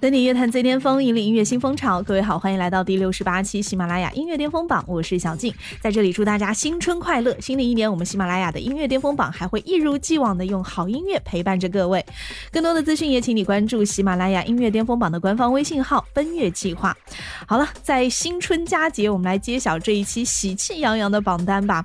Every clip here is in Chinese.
等你乐坛最巅峰，引领音乐新风潮。各位好，欢迎来到第六十八期喜马拉雅音乐巅峰榜，我是小静，在这里祝大家新春快乐。新的一年，我们喜马拉雅的音乐巅峰榜还会一如既往的用好音乐陪伴着各位。更多的资讯也请你关注喜马拉雅音乐巅峰榜的官方微信号“奔月计划”。好了，在新春佳节，我们来揭晓这一期喜气洋洋的榜单吧。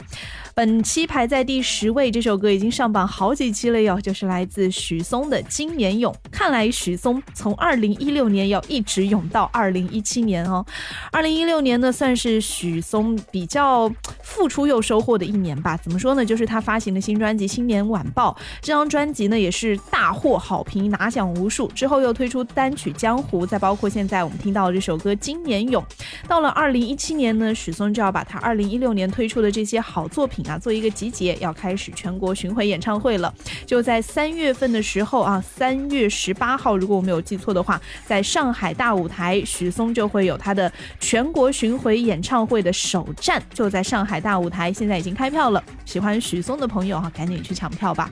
本期排在第十位，这首歌已经上榜好几期了哟，就是来自许嵩的《今年勇》。看来许嵩从二零一六年要一直勇到二零一七年哦。二零一六年呢，算是许嵩比较付出又收获的一年吧。怎么说呢？就是他发行的新专辑《新年晚报》，这张专辑呢也是大获好评，拿奖无数。之后又推出单曲《江湖》，再包括现在我们听到的这首歌《今年勇》。到了二零一七年呢，许嵩就要把他二零一六年推出的这些好作品。啊，做一个集结，要开始全国巡回演唱会了。就在三月份的时候啊，三月十八号，如果我没有记错的话，在上海大舞台，许嵩就会有他的全国巡回演唱会的首站，就在上海大舞台。现在已经开票了，喜欢许嵩的朋友哈，赶紧去抢票吧。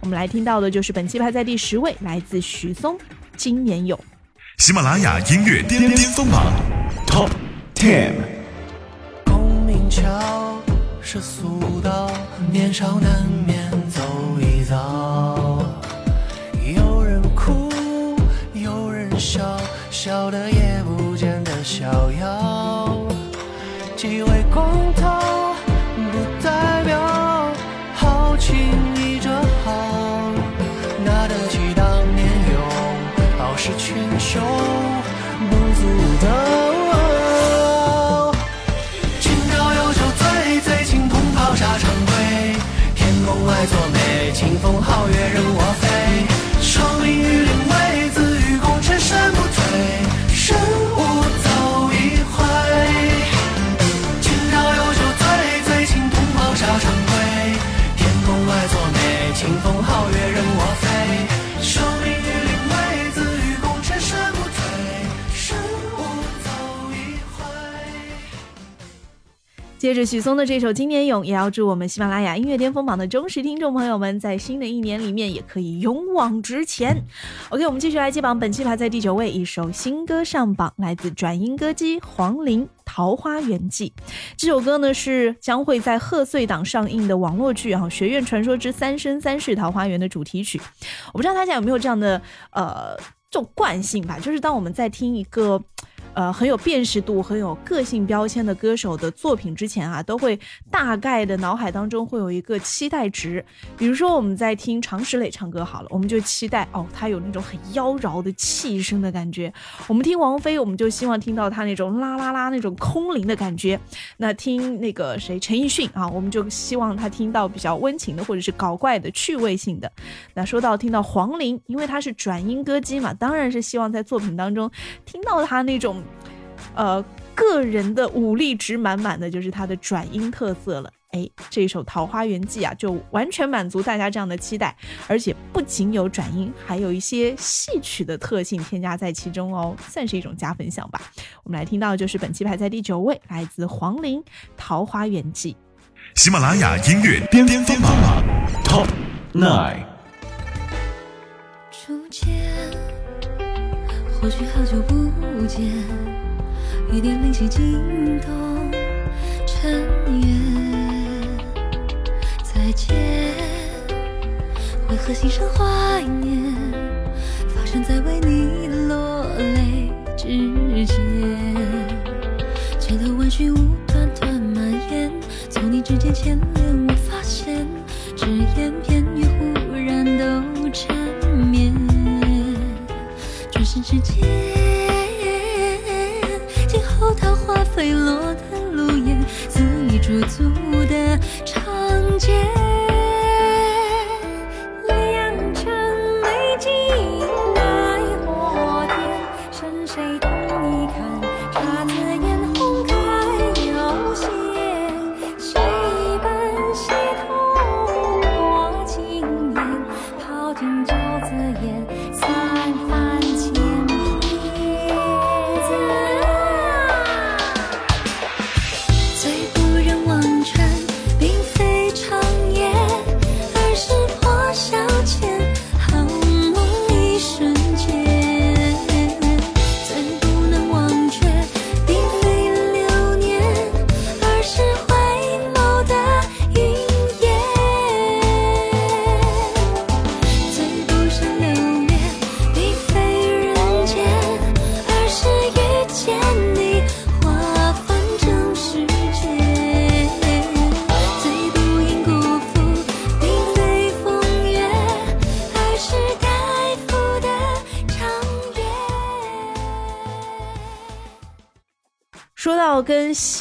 我们来听到的就是本期排在第十位，来自许嵩，《今年有》。喜马拉雅音乐巅巅峰榜 Top Ten。公民桥。是俗道，年少难免走一遭。有人哭，有人笑，笑得清风皓月人接着许嵩的这首《今年勇》，也要祝我们喜马拉雅音乐巅峰榜的忠实听众朋友们，在新的一年里面也可以勇往直前。OK，我们继续来接榜，本期排在第九位，一首新歌上榜，来自转音歌姬黄龄《桃花源记》。这首歌呢是将会在贺岁档上映的网络剧啊《学院传说之三生三世桃花源》的主题曲。我不知道大家有没有这样的呃这种惯性吧，就是当我们在听一个。呃，很有辨识度、很有个性标签的歌手的作品之前啊，都会大概的脑海当中会有一个期待值。比如说，我们在听常石磊唱歌好了，我们就期待哦，他有那种很妖娆的气声的感觉；我们听王菲，我们就希望听到他那种啦啦啦那种空灵的感觉。那听那个谁陈奕迅啊，我们就希望他听到比较温情的或者是搞怪的趣味性的。那说到听到黄龄，因为他是转音歌姬嘛，当然是希望在作品当中听到他那种。呃，个人的武力值满满的就是他的转音特色了。哎，这首《桃花源记》啊，就完全满足大家这样的期待，而且不仅有转音，还有一些戏曲的特性添加在其中哦，算是一种加分项吧。我们来听到的就是本期排在第九位，来自黄龄《桃花源记》。喜马拉雅音乐巅巅峰榜 Top Nine。初见，或许好久不见。一点灵犀惊动尘缘，再见，为何心生怀念？发生在为你落泪之间，街头万绪无端端蔓延，从你指尖牵连，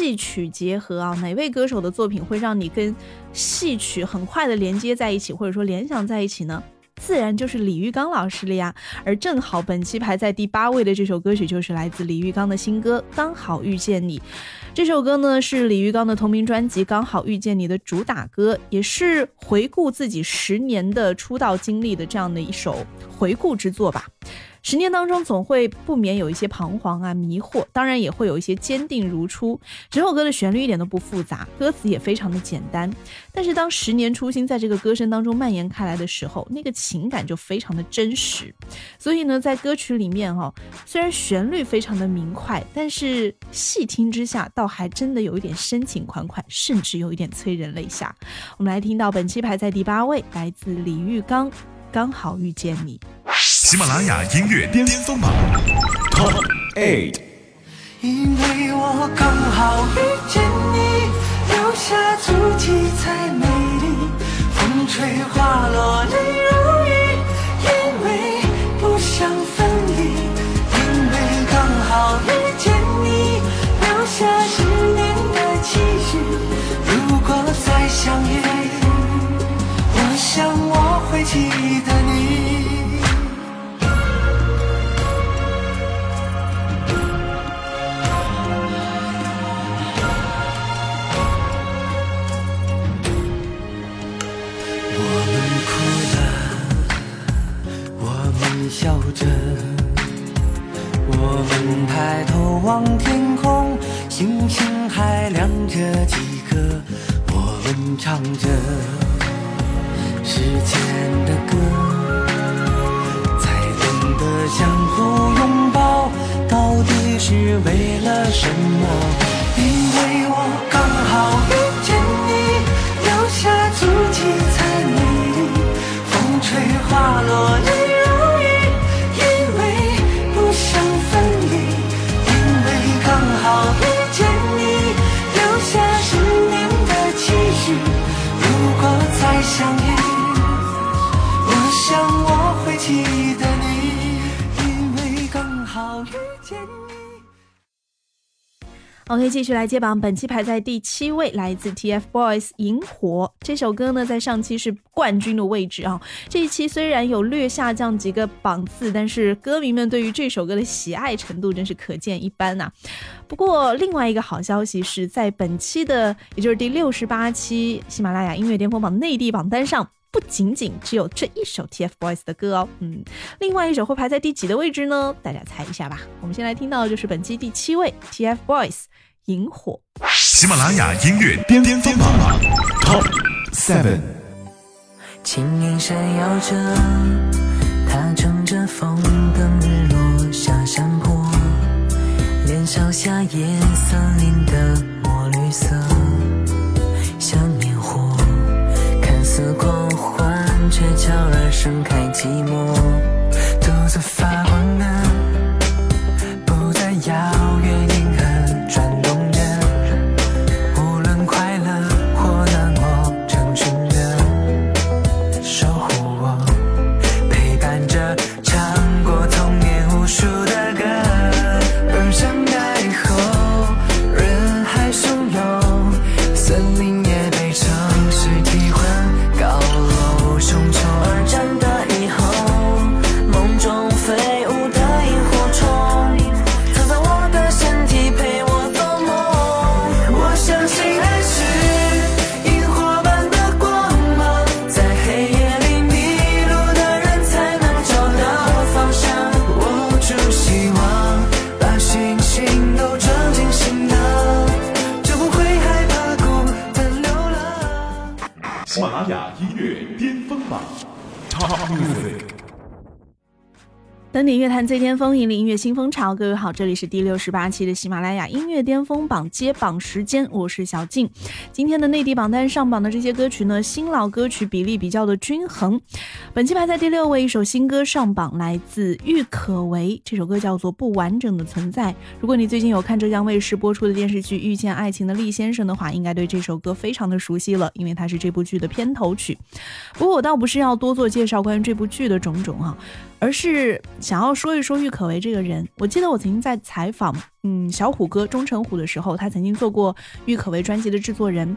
戏曲结合啊，哪位歌手的作品会让你跟戏曲很快的连接在一起，或者说联想在一起呢？自然就是李玉刚老师了呀。而正好本期排在第八位的这首歌曲，就是来自李玉刚的新歌《刚好遇见你》。这首歌呢是李玉刚的同名专辑《刚好遇见你》的主打歌，也是回顾自己十年的出道经历的这样的一首回顾之作吧。十年当中，总会不免有一些彷徨啊、迷惑，当然也会有一些坚定如初。整首歌的旋律一点都不复杂，歌词也非常的简单。但是当十年初心在这个歌声当中蔓延开来的时候，那个情感就非常的真实。所以呢，在歌曲里面哈，虽然旋律非常的明快，但是细听之下，倒还真的有一点深情款款，甚至有一点催人泪下。我们来听到本期排在第八位，来自李玉刚，《刚好遇见你》。喜马拉雅音乐巅峰榜 Top Eight，因为我刚好遇见你，留下足迹才美丽。风吹花落泪如雨，因为不想分离。因为刚好遇见你，留下十年的期许。如果再相遇，我想我会记得相遇，OK，继续来接榜，本期排在第七位，来自 TFBOYS《萤火》这首歌呢，在上期是冠军的位置啊。这一期虽然有略下降几个榜次，但是歌迷们对于这首歌的喜爱程度真是可见一斑呐、不过，另外一个好消息是在本期的，也就是第六十八期喜马拉雅音乐巅峰榜内地榜单上。不仅仅只有这一首 TFBOYS 的歌哦，嗯，另外一首会排在第几的位置呢？大家猜一下吧。我们先来听到的就是本期第七位 TFBOYS《萤火》。喜马拉雅音乐巅峰榜 Top Seven，轻盈闪耀着，它乘着风等日落下山坡，年少下夜森林登顶乐坛最巅峰，引领音乐新风潮。各位好，这里是第六十八期的喜马拉雅音乐巅峰榜揭榜时间，我是小静。今天的内地榜单上榜的这些歌曲呢，新老歌曲比例比较的均衡。本期排在第六位，一首新歌上榜，来自郁可唯，这首歌叫做《不完整的存在》。如果你最近有看浙江卫视播出的电视剧《遇见爱情的厉先生》的话，应该对这首歌非常的熟悉了，因为它是这部剧的片头曲。不过我倒不是要多做介绍关于这部剧的种种啊，而是想要说一说郁可唯这个人。我记得我曾经在采访嗯小虎哥钟成虎的时候，他曾经做过郁可唯专辑的制作人。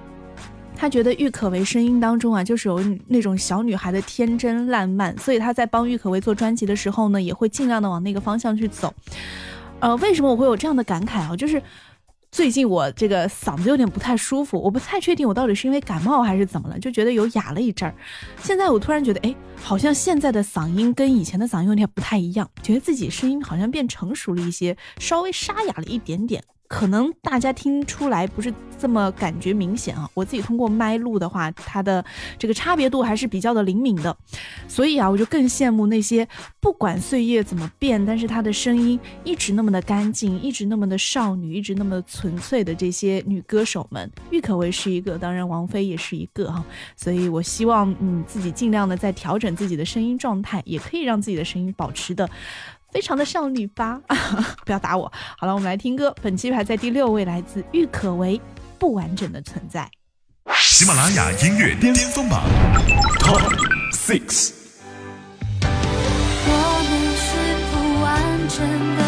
他觉得郁可唯声音当中啊，就是有那种小女孩的天真烂漫，所以他在帮郁可唯做专辑的时候呢，也会尽量的往那个方向去走。呃，为什么我会有这样的感慨啊？就是最近我这个嗓子有点不太舒服，我不太确定我到底是因为感冒还是怎么了，就觉得有哑了一阵儿。现在我突然觉得，哎，好像现在的嗓音跟以前的嗓音有点不太一样，觉得自己声音好像变成熟了一些，稍微沙哑了一点点。可能大家听出来不是这么感觉明显啊，我自己通过麦录的话，它的这个差别度还是比较的灵敏的，所以啊，我就更羡慕那些不管岁月怎么变，但是她的声音一直那么的干净，一直那么的少女，一直那么的纯粹的这些女歌手们。郁可唯是一个，当然王菲也是一个哈，所以我希望嗯自己尽量的在调整自己的声音状态，也可以让自己的声音保持的。非常的少女吧，不要打我。好了，我们来听歌。本期排在第六位，来自郁可唯，《不完整的存在》。喜马拉雅音乐巅峰榜 Top Six。我们是不完整的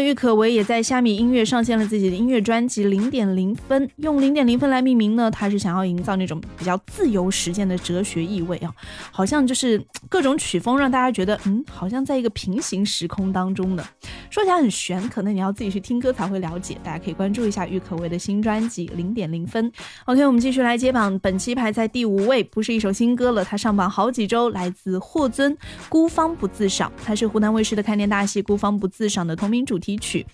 郁可唯也在虾米音乐上线了自己的音乐专辑《零点零分》，用零点零分来命名呢，他是想要营造那种比较自由实践的哲学意味啊，好像就是各种曲风让大家觉得，嗯，好像在一个平行时空当中的，说起来很悬，可能你要自己去听歌才会了解。大家可以关注一下郁可唯的新专辑《零点零分》。OK，我们继续来接榜，本期排在第五位，不是一首新歌了，它上榜好几周，来自霍尊《孤芳不自赏》，它是湖南卫视的开年大戏《孤芳不自赏》的同名主题曲。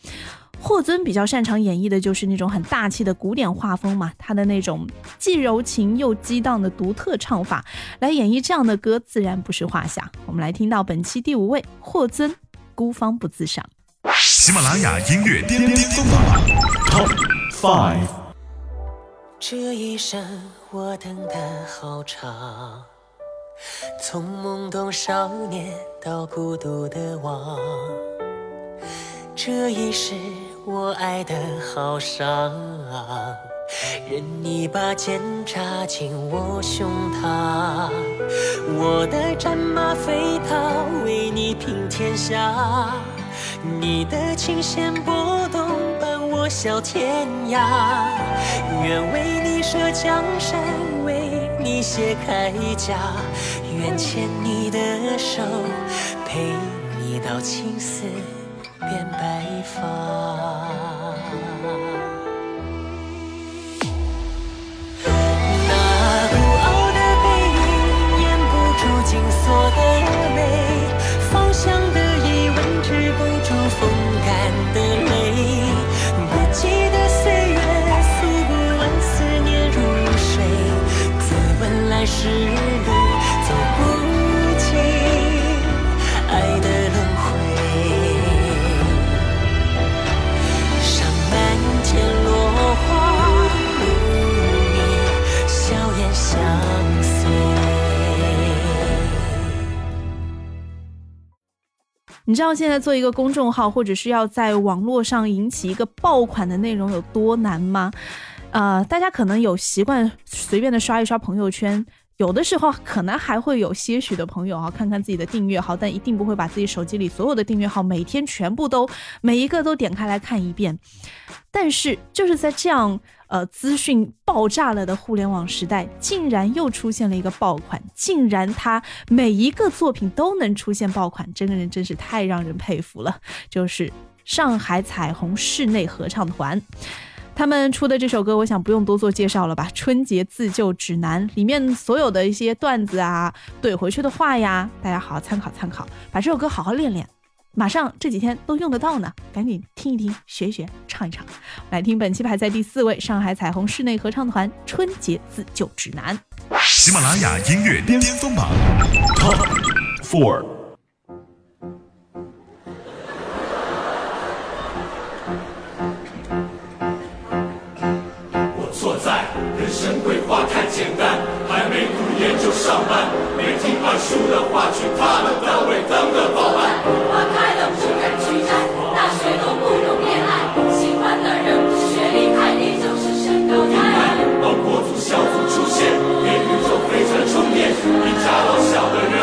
霍尊比较擅长演绎的就是那种很大气的古典画风嘛，他的那种既柔情又激荡的独特唱法，来演绎这样的歌自然不是话下。我们来听到本期第五位，霍尊《孤芳不自赏》。喜马拉雅音乐巅巅峰榜 Top Five。这一生我等的好长，从懵懂少年到孤独的忘。这一世我爱的好伤，任你把剑插进我胸膛，我的战马飞逃，为你平天下。你的琴弦波动，伴我笑天涯。愿为你舍江山，为你卸铠甲，愿牵你的手，陪你到青丝变白发。那孤傲的背影，掩不住紧锁的知道现在做一个公众号，或者是要在网络上引起一个爆款的内容有多难吗？呃，大家可能有习惯随便的刷一刷朋友圈，有的时候可能还会有些许的朋友啊，看看自己的订阅号，但一定不会把自己手机里所有的订阅号每天全部都每一个都点开来看一遍。但是就是在这样呃资讯爆炸了的互联网时代，竟然又出现了一个爆款，竟然它每一个作品都能出现爆款，这个人真是太让人佩服了。就是上海彩虹室内合唱团。他们出的这首歌，我想不用多做介绍了吧？春节自救指南里面所有的一些段子啊，怼回去的话呀，大家好好参考参考，把这首歌好好练练，马上这几天都用得到呢，赶紧听一听，学一学，唱一唱。来听本期排在第四位，上海彩虹室内合唱团《春节自救指南》。喜马拉雅音乐巅峰榜 Top Four。人生规划太简单，还没读研就上班，没听二叔的话，去他们单位当个保安。花开了不敢去摘，大学都不用恋爱，喜欢的人不是学历太低，就是身高太矮。帮国足小组出现，给宇宙飞船充电，一家老小的愿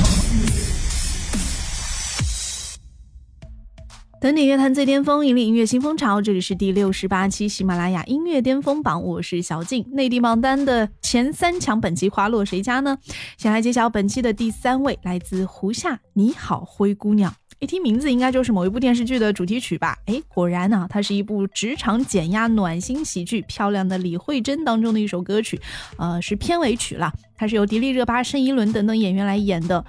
等你乐坛最巅峰，引领音乐新风潮。这里是第六十八期喜马拉雅音乐巅峰榜，我是小静。内地榜单的前三强，本期花落谁家呢？先来揭晓本期的第三位，来自胡夏《你好，灰姑娘》。一听名字，应该就是某一部电视剧的主题曲吧？哎，果然呢、它是一部职场减压暖心喜剧《漂亮的李慧珍》当中的一首歌曲，呃，是片尾曲啦。它是由迪丽热巴、申一伦等等演员来演的。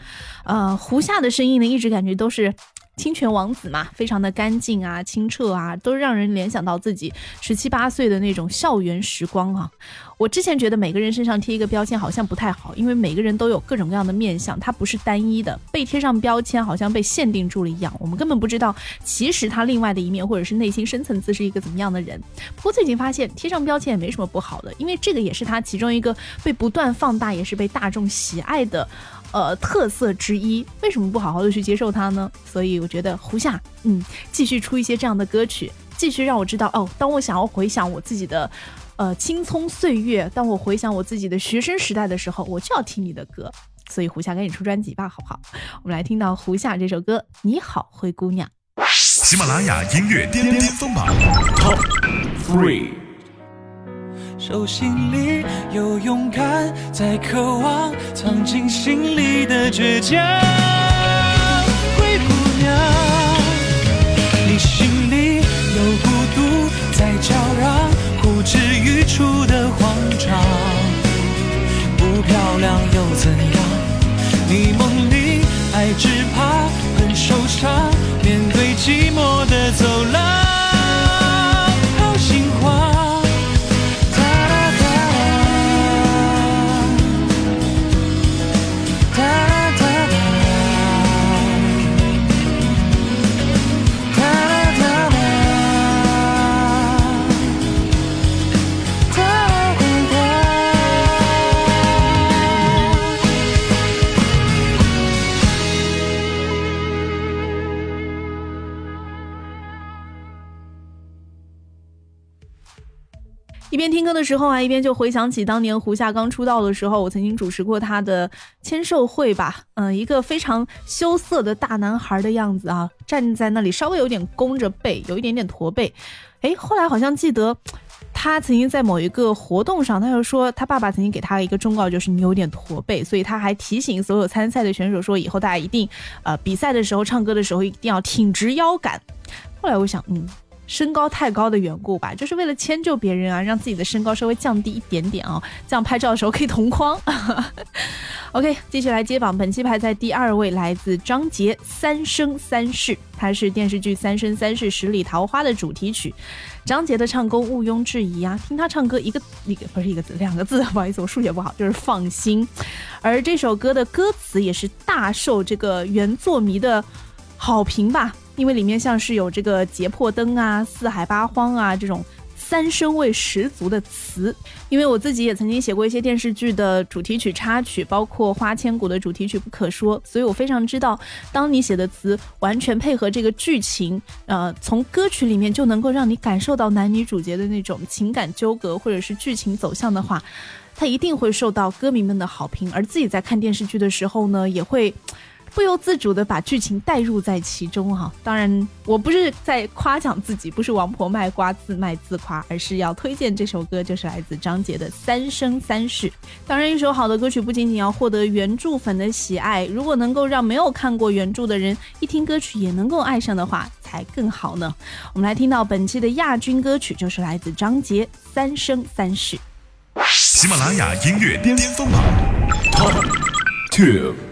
呃，胡夏的声音呢，一直感觉都是。清泉王子嘛，非常的干净啊、清澈啊，都让人联想到自己十七八岁的那种校园时光啊。我之前觉得每个人身上贴一个标签好像不太好，因为每个人都有各种各样的面相，它不是单一的。被贴上标签好像被限定住了一样，我们根本不知道其实他另外的一面或者是内心深层次是一个怎么样的人。不过最近发现贴上标签也没什么不好的，因为这个也是他其中一个被不断放大，也是被大众喜爱的。呃，特色之一，为什么不好好的去接受它呢？所以我觉得胡夏，嗯，继续出一些这样的歌曲，继续让我知道哦，当我想要回想我自己的，呃，青葱岁月，当我回想我自己的学生时代的时候，我就要听你的歌。所以胡夏赶紧出专辑吧，好不好？我们来听到胡夏这首歌《你好，灰姑娘》。喜马拉雅音乐巅巅峰榜 Top Three。手心里有勇敢，在渴望藏进心里的倔强。灰姑娘，你心里有孤独在叫嚷，呼之欲出的慌张。不漂亮又怎样？你梦里爱只怕很受伤，面对寂寞的走廊，一边听歌的时候啊，一边就回想起当年胡夏刚出道的时候，我曾经主持过他的签售会吧。嗯，一个非常羞涩的大男孩的样子啊，站在那里稍微有点弓着背，有一点点驼背。哎，后来好像记得他曾经在某一个活动上，他就说他爸爸曾经给他一个忠告，就是你有点驼背，所以他还提醒所有参赛的选手说，以后大家一定呃比赛的时候唱歌的时候一定要挺直腰杆。后来我想，嗯。身高太高的缘故吧，就是为了迁就别人啊，让自己的身高稍微降低一点点啊，这样拍照的时候可以同框。OK，继续来接榜，本期排在第二位，来自张杰《三生三世》，它是电视剧《三生三世十里桃花》的主题曲。张杰的唱功毋庸置疑啊，听他唱歌一个一个不是一个字，两个字，不好意思，我数学不好，就是放心。而这首歌的歌词也是大受这个原作迷的好评吧。因为里面像是有这个劫破灯啊、四海八荒啊这种三生味十足的词。因为我自己也曾经写过一些电视剧的主题曲插曲，包括《花千骨》的主题曲《不可说》，所以我非常知道，当你写的词完全配合这个剧情，呃，从歌曲里面就能够让你感受到男女主角的那种情感纠葛或者是剧情走向的话，它一定会受到歌迷们的好评。而自己在看电视剧的时候呢，也会。不由自主的把剧情带入在其中哈，当然我不是在夸奖自己，不是王婆卖瓜自卖自夸，而是要推荐这首歌，就是来自张杰的《三生三世》。当然，一首好的歌曲不仅仅要获得原著粉的喜爱，如果能够让没有看过原著的人一听歌曲也能够爱上的话，才更好呢。我们来听到本期的亚军歌曲，就是来自张杰《三生三世》。喜马拉雅音乐巅峰榜 Top Two。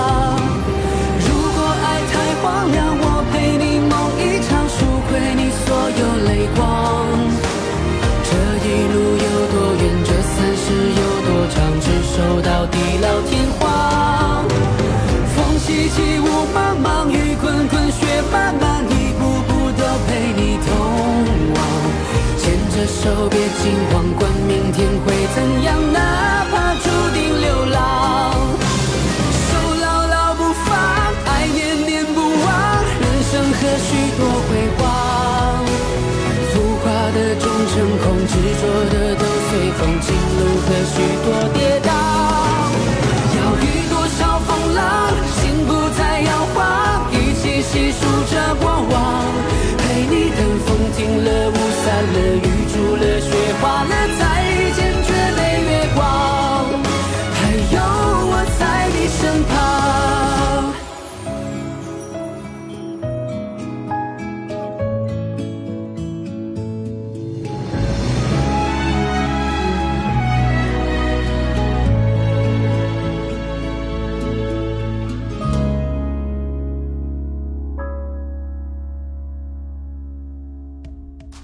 所有泪光。这一路有多远，这三世有多长，执手到地老天荒。风凄凄，雾茫茫，雨滚滚，雪漫漫，一步步都陪你同往。牵着手，别惊慌，管明天会怎样，哪怕注定流浪。许多跌宕？要遇多少风浪，心不再摇晃。一起细数着过往，陪你等风停了，雾散了，雨住了，雪化了，再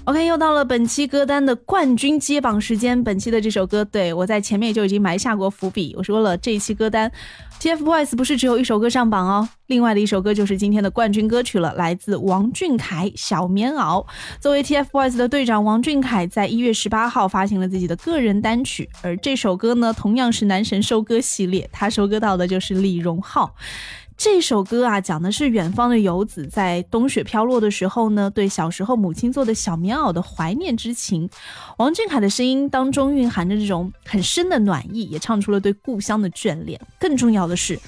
OK，又到了本期歌单的冠军接榜时间。本期的这首歌，对我在前面就已经埋下过伏笔。我说了，这一期歌单，TFBOYS 不是只有一首歌上榜哦，另外的一首歌就是今天的冠军歌曲了，来自王俊凯《小棉袄》。作为 TFBOYS 的队长，王俊凯在一月十八号发行了自己的个人单曲，而这首歌呢，同样是男神收割系列，他收割到的就是李荣浩。这首歌啊，讲的是远方的游子在冬雪飘落的时候呢，对小时候母亲做的小棉袄的怀念之情。王俊凯的声音当中蕴含着这种很深的暖意，也唱出了对故乡的眷恋。更重要的是。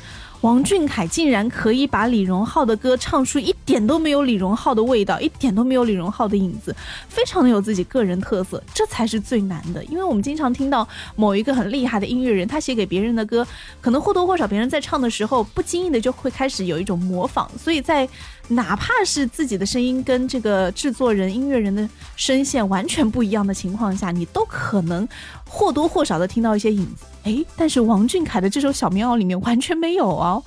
王俊凯竟然可以把李荣浩的歌唱出一点都没有李荣浩的味道，一点都没有李荣浩的影子，非常的有自己个人特色，这才是最难的。因为我们经常听到某一个很厉害的音乐人，他写给别人的歌，可能或多或少别人在唱的时候，不经意的就会开始有一种模仿，所以在。哪怕是自己的声音跟这个制作人、音乐人的声线完全不一样的情况下，你都可能或多或少的听到一些影子。哎，但是王俊凯的这首《小棉袄》里面完全没有哦。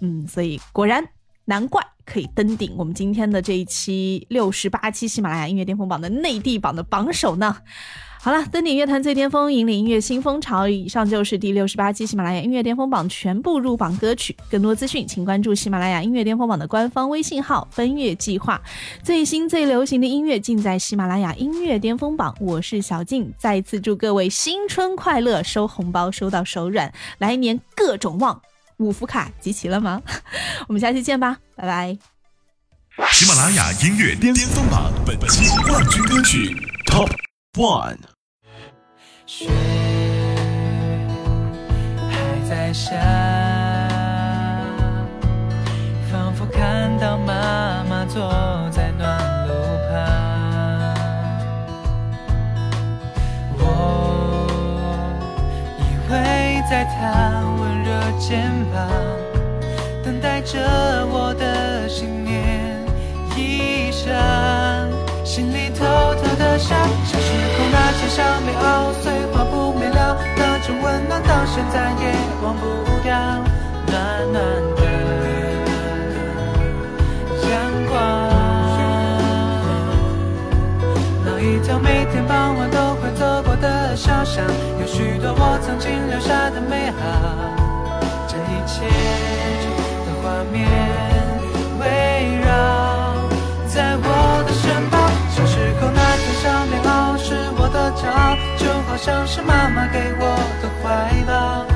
嗯，所以果然难怪可以登顶我们今天的这一期六十八期喜马拉雅音乐巅峰榜的内地榜的榜首呢。好了，登顶乐坛最巅峰，引领音乐新风潮。以上就是第六十八期喜马拉雅音乐巅峰榜全部入榜歌曲。更多资讯，请关注喜马拉雅音乐巅峰榜的官方微信号“奔月计划”。最新最流行的音乐尽在喜马拉雅音乐巅峰榜。我是小静，再次祝各位新春快乐，收红包收到手软，来年各种旺。五福卡集齐了吗？我们下期见吧，拜拜。喜马拉雅音乐巅峰榜本期冠军歌曲 Top One。雪还在下，仿佛看到妈妈坐在暖炉旁。我依偎在她温热肩膀，等待着我的新年衣裳。心里偷偷的想，小时候那些小棉袄，温暖到现在也忘不掉，暖暖的阳光。那一条每天傍晚都会走过的小巷，有许多我曾经留下的美好，这一切的画面围绕在我的身旁。小时候那件小棉袄是我的骄傲，好像是妈妈给我的怀抱。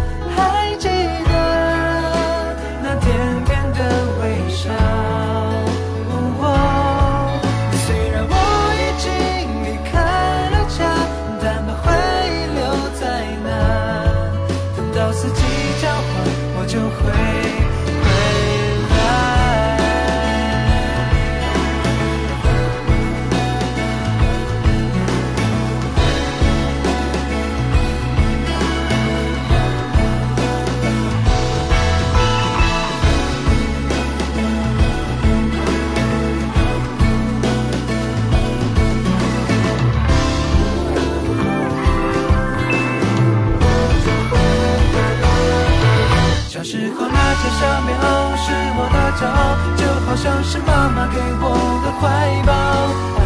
小棉袄是我的骄傲就好像是妈妈给我的怀抱。